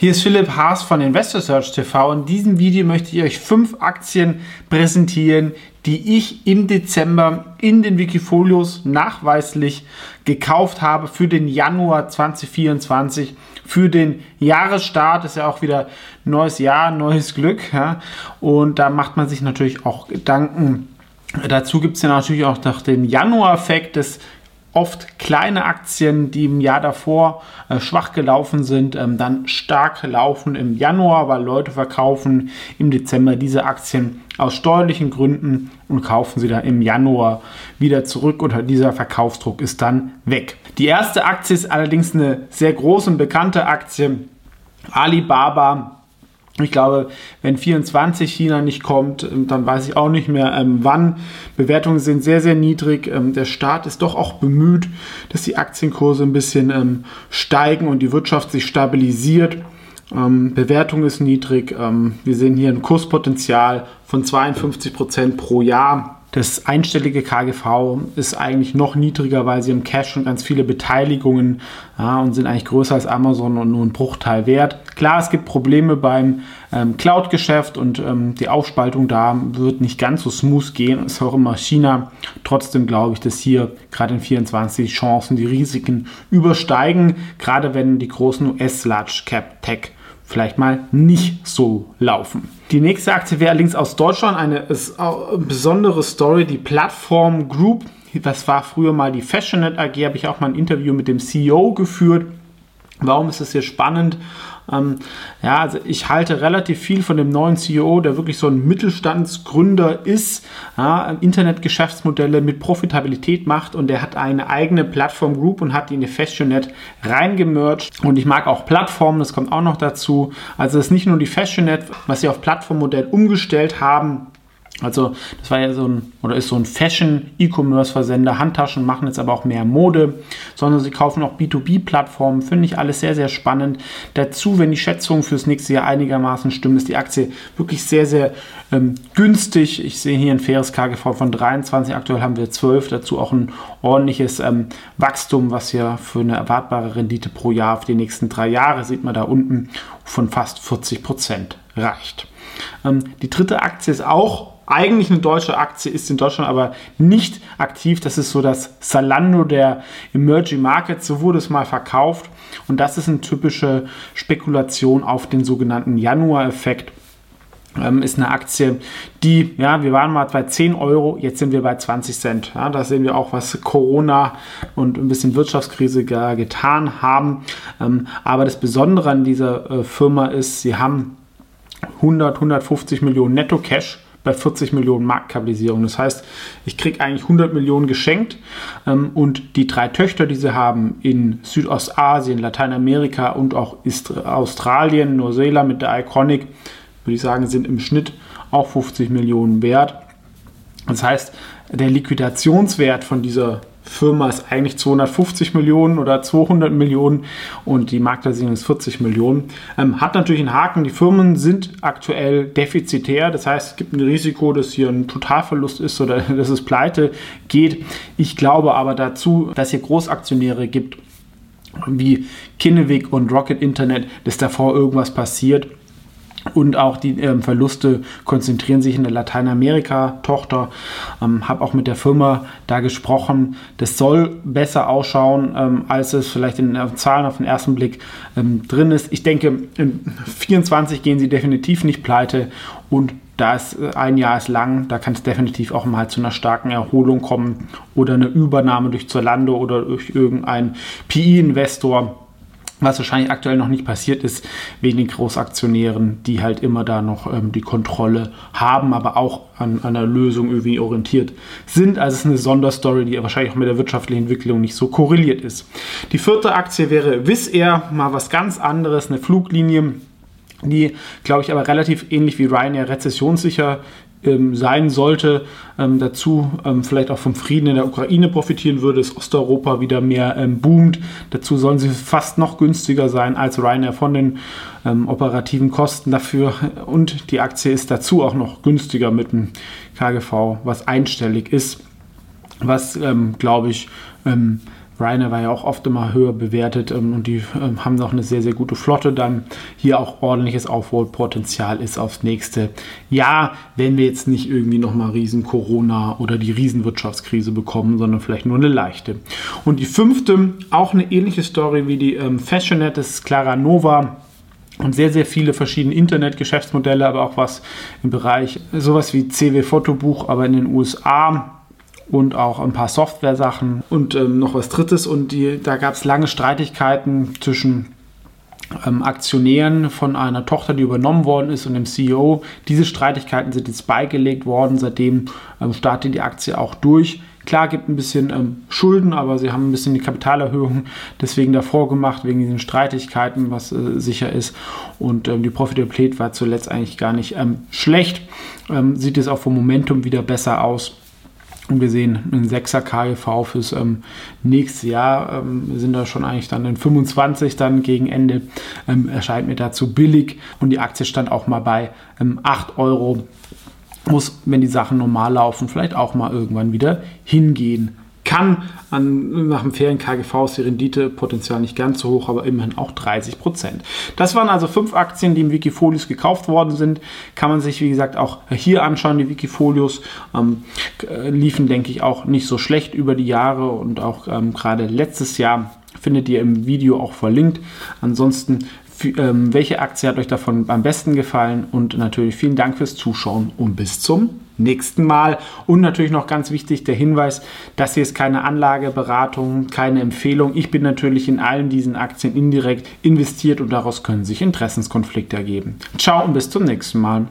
Hier ist Philipp Haas von Investor Search TV. In diesem Video möchte ich euch fünf Aktien präsentieren, die ich im Dezember in den Wikifolios nachweislich gekauft habe für den Januar 2024, für den Jahresstart. Ist ja auch wieder neues Jahr, neues Glück. Ja? Und da macht man sich natürlich auch Gedanken. Dazu gibt es ja natürlich auch noch den Januar-Effekt des oft kleine Aktien, die im Jahr davor äh, schwach gelaufen sind, ähm, dann stark laufen im Januar, weil Leute verkaufen im Dezember diese Aktien aus steuerlichen Gründen und kaufen sie dann im Januar wieder zurück und dieser Verkaufsdruck ist dann weg. Die erste Aktie ist allerdings eine sehr große und bekannte Aktie. Alibaba ich glaube, wenn 24 China nicht kommt, ähm, dann weiß ich auch nicht mehr, ähm, wann. Bewertungen sind sehr, sehr niedrig. Ähm, der Staat ist doch auch bemüht, dass die Aktienkurse ein bisschen ähm, steigen und die Wirtschaft sich stabilisiert. Ähm, Bewertung ist niedrig. Ähm, wir sehen hier ein Kurspotenzial von 52 Prozent pro Jahr. Das einstellige KGV ist eigentlich noch niedriger, weil sie im Cash schon ganz viele Beteiligungen ja, und sind eigentlich größer als Amazon und nur ein Bruchteil wert. Klar, es gibt Probleme beim ähm, Cloud-Geschäft und ähm, die Aufspaltung da wird nicht ganz so smooth gehen. Ist auch immer China. Trotzdem glaube ich, dass hier gerade in 24 Chancen die Risiken übersteigen, gerade wenn die großen US-Large-Cap-Tech vielleicht mal nicht so laufen. Die nächste Aktie wäre allerdings aus Deutschland eine besondere Story, die Plattform Group. Das war früher mal die Fashionet AG, habe ich auch mal ein Interview mit dem CEO geführt. Warum ist das hier spannend? Ähm, ja, also ich halte relativ viel von dem neuen CEO, der wirklich so ein Mittelstandsgründer ist, ja, Internetgeschäftsmodelle mit Profitabilität macht und der hat eine eigene Plattform Group und hat die in die Fashionet reingemerged. Und ich mag auch Plattformen, das kommt auch noch dazu. Also es ist nicht nur die Fashionet, was sie auf Plattformmodell umgestellt haben, also das war ja so ein oder ist so ein Fashion-E-Commerce-Versender. Handtaschen machen jetzt aber auch mehr Mode, sondern sie kaufen auch B2B-Plattformen. Finde ich alles sehr, sehr spannend. Dazu, wenn die Schätzungen fürs nächste Jahr einigermaßen stimmen, ist die Aktie wirklich sehr, sehr ähm, günstig. Ich sehe hier ein faires KGV von 23, aktuell haben wir 12. Dazu auch ein ordentliches ähm, Wachstum, was ja für eine erwartbare Rendite pro Jahr für die nächsten drei Jahre, sieht man da unten, von fast 40 Prozent reicht. Ähm, die dritte Aktie ist auch eigentlich eine deutsche Aktie, ist in Deutschland aber nicht aktiv. Das ist so das Salando der Emerging Markets. So wurde es mal verkauft. Und das ist eine typische Spekulation auf den sogenannten Januar-Effekt. Ähm, ist eine Aktie, die, ja, wir waren mal bei 10 Euro, jetzt sind wir bei 20 Cent. Ja, da sehen wir auch, was Corona und ein bisschen Wirtschaftskrise getan haben. Ähm, aber das Besondere an dieser äh, Firma ist, sie haben 100, 150 Millionen Netto-Cash bei 40 Millionen Marktkapitalisierung. Das heißt, ich kriege eigentlich 100 Millionen geschenkt ähm, und die drei Töchter, die sie haben in Südostasien, Lateinamerika und auch Australien, Neuseeland mit der Iconic, würde ich sagen, sind im Schnitt auch 50 Millionen wert. Das heißt, der Liquidationswert von dieser Firma ist eigentlich 250 Millionen oder 200 Millionen und die Marktkapitalisierung ist 40 Millionen. Ähm, hat natürlich einen Haken, die Firmen sind aktuell defizitär, das heißt, es gibt ein Risiko, dass hier ein Totalverlust ist oder dass es pleite geht. Ich glaube aber dazu, dass hier Großaktionäre gibt, wie Kinnevik und Rocket Internet, dass davor irgendwas passiert und auch die ähm, Verluste konzentrieren sich in der Lateinamerika-Tochter. Ähm, habe auch mit der Firma da gesprochen. Das soll besser ausschauen, ähm, als es vielleicht in den Zahlen auf den ersten Blick ähm, drin ist. Ich denke, in 24 gehen sie definitiv nicht pleite und da ist äh, ein Jahr ist lang, da kann es definitiv auch mal zu einer starken Erholung kommen oder eine Übernahme durch Zalando oder durch irgendeinen PE-Investor was wahrscheinlich aktuell noch nicht passiert ist, wegen den Großaktionären, die halt immer da noch ähm, die Kontrolle haben, aber auch an, einer Lösung irgendwie orientiert sind. Also es ist eine Sonderstory, die wahrscheinlich auch mit der wirtschaftlichen Entwicklung nicht so korreliert ist. Die vierte Aktie wäre Wizz Air, mal was ganz anderes, eine Fluglinie die, glaube ich, aber relativ ähnlich wie Ryanair rezessionssicher ähm, sein sollte, ähm, dazu ähm, vielleicht auch vom Frieden in der Ukraine profitieren würde, dass Osteuropa wieder mehr ähm, boomt. Dazu sollen sie fast noch günstiger sein als Ryanair von den ähm, operativen Kosten dafür. Und die Aktie ist dazu auch noch günstiger mit dem KGV, was einstellig ist, was, ähm, glaube ich, Ryanair war ja auch oft immer höher bewertet ähm, und die ähm, haben noch eine sehr, sehr gute Flotte. Dann hier auch ordentliches Aufholpotenzial ist aufs nächste Jahr, wenn wir jetzt nicht irgendwie nochmal riesen Corona oder die Riesenwirtschaftskrise bekommen, sondern vielleicht nur eine leichte. Und die fünfte, auch eine ähnliche Story wie die ähm, Fashionet, das ist Clara Nova und sehr, sehr viele verschiedene Internet-Geschäftsmodelle, aber auch was im Bereich sowas wie CW-Fotobuch, aber in den USA und auch ein paar Software-Sachen und ähm, noch was Drittes. Und die, da gab es lange Streitigkeiten zwischen ähm, Aktionären von einer Tochter, die übernommen worden ist und dem CEO. Diese Streitigkeiten sind jetzt beigelegt worden. Seitdem ähm, startet die Aktie auch durch. Klar, gibt ein bisschen ähm, Schulden, aber sie haben ein bisschen die Kapitalerhöhung deswegen davor gemacht, wegen diesen Streitigkeiten, was äh, sicher ist. Und ähm, die Profitabilität war zuletzt eigentlich gar nicht ähm, schlecht. Ähm, sieht es auch vom Momentum wieder besser aus. Und wir sehen ein 6er KGV fürs ähm, nächste Jahr. Ähm, sind da schon eigentlich dann in 25 dann gegen Ende. Ähm, erscheint mir dazu billig. Und die Aktie stand auch mal bei 8 ähm, Euro. Muss, wenn die Sachen normal laufen, vielleicht auch mal irgendwann wieder hingehen kann. An, nach dem Ferien-KGV ist die Renditepotenzial nicht ganz so hoch, aber immerhin auch 30 Prozent. Das waren also fünf Aktien, die im Wikifolios gekauft worden sind. Kann man sich, wie gesagt, auch hier anschauen. Die Wikifolios ähm, liefen, denke ich, auch nicht so schlecht über die Jahre und auch ähm, gerade letztes Jahr findet ihr im Video auch verlinkt. Ansonsten ähm, welche Aktie hat euch davon am besten gefallen? Und natürlich vielen Dank fürs Zuschauen und bis zum nächsten Mal. Und natürlich noch ganz wichtig der Hinweis, das hier ist keine Anlageberatung, keine Empfehlung. Ich bin natürlich in allen diesen Aktien indirekt investiert und daraus können sich Interessenskonflikte ergeben. Ciao und bis zum nächsten Mal.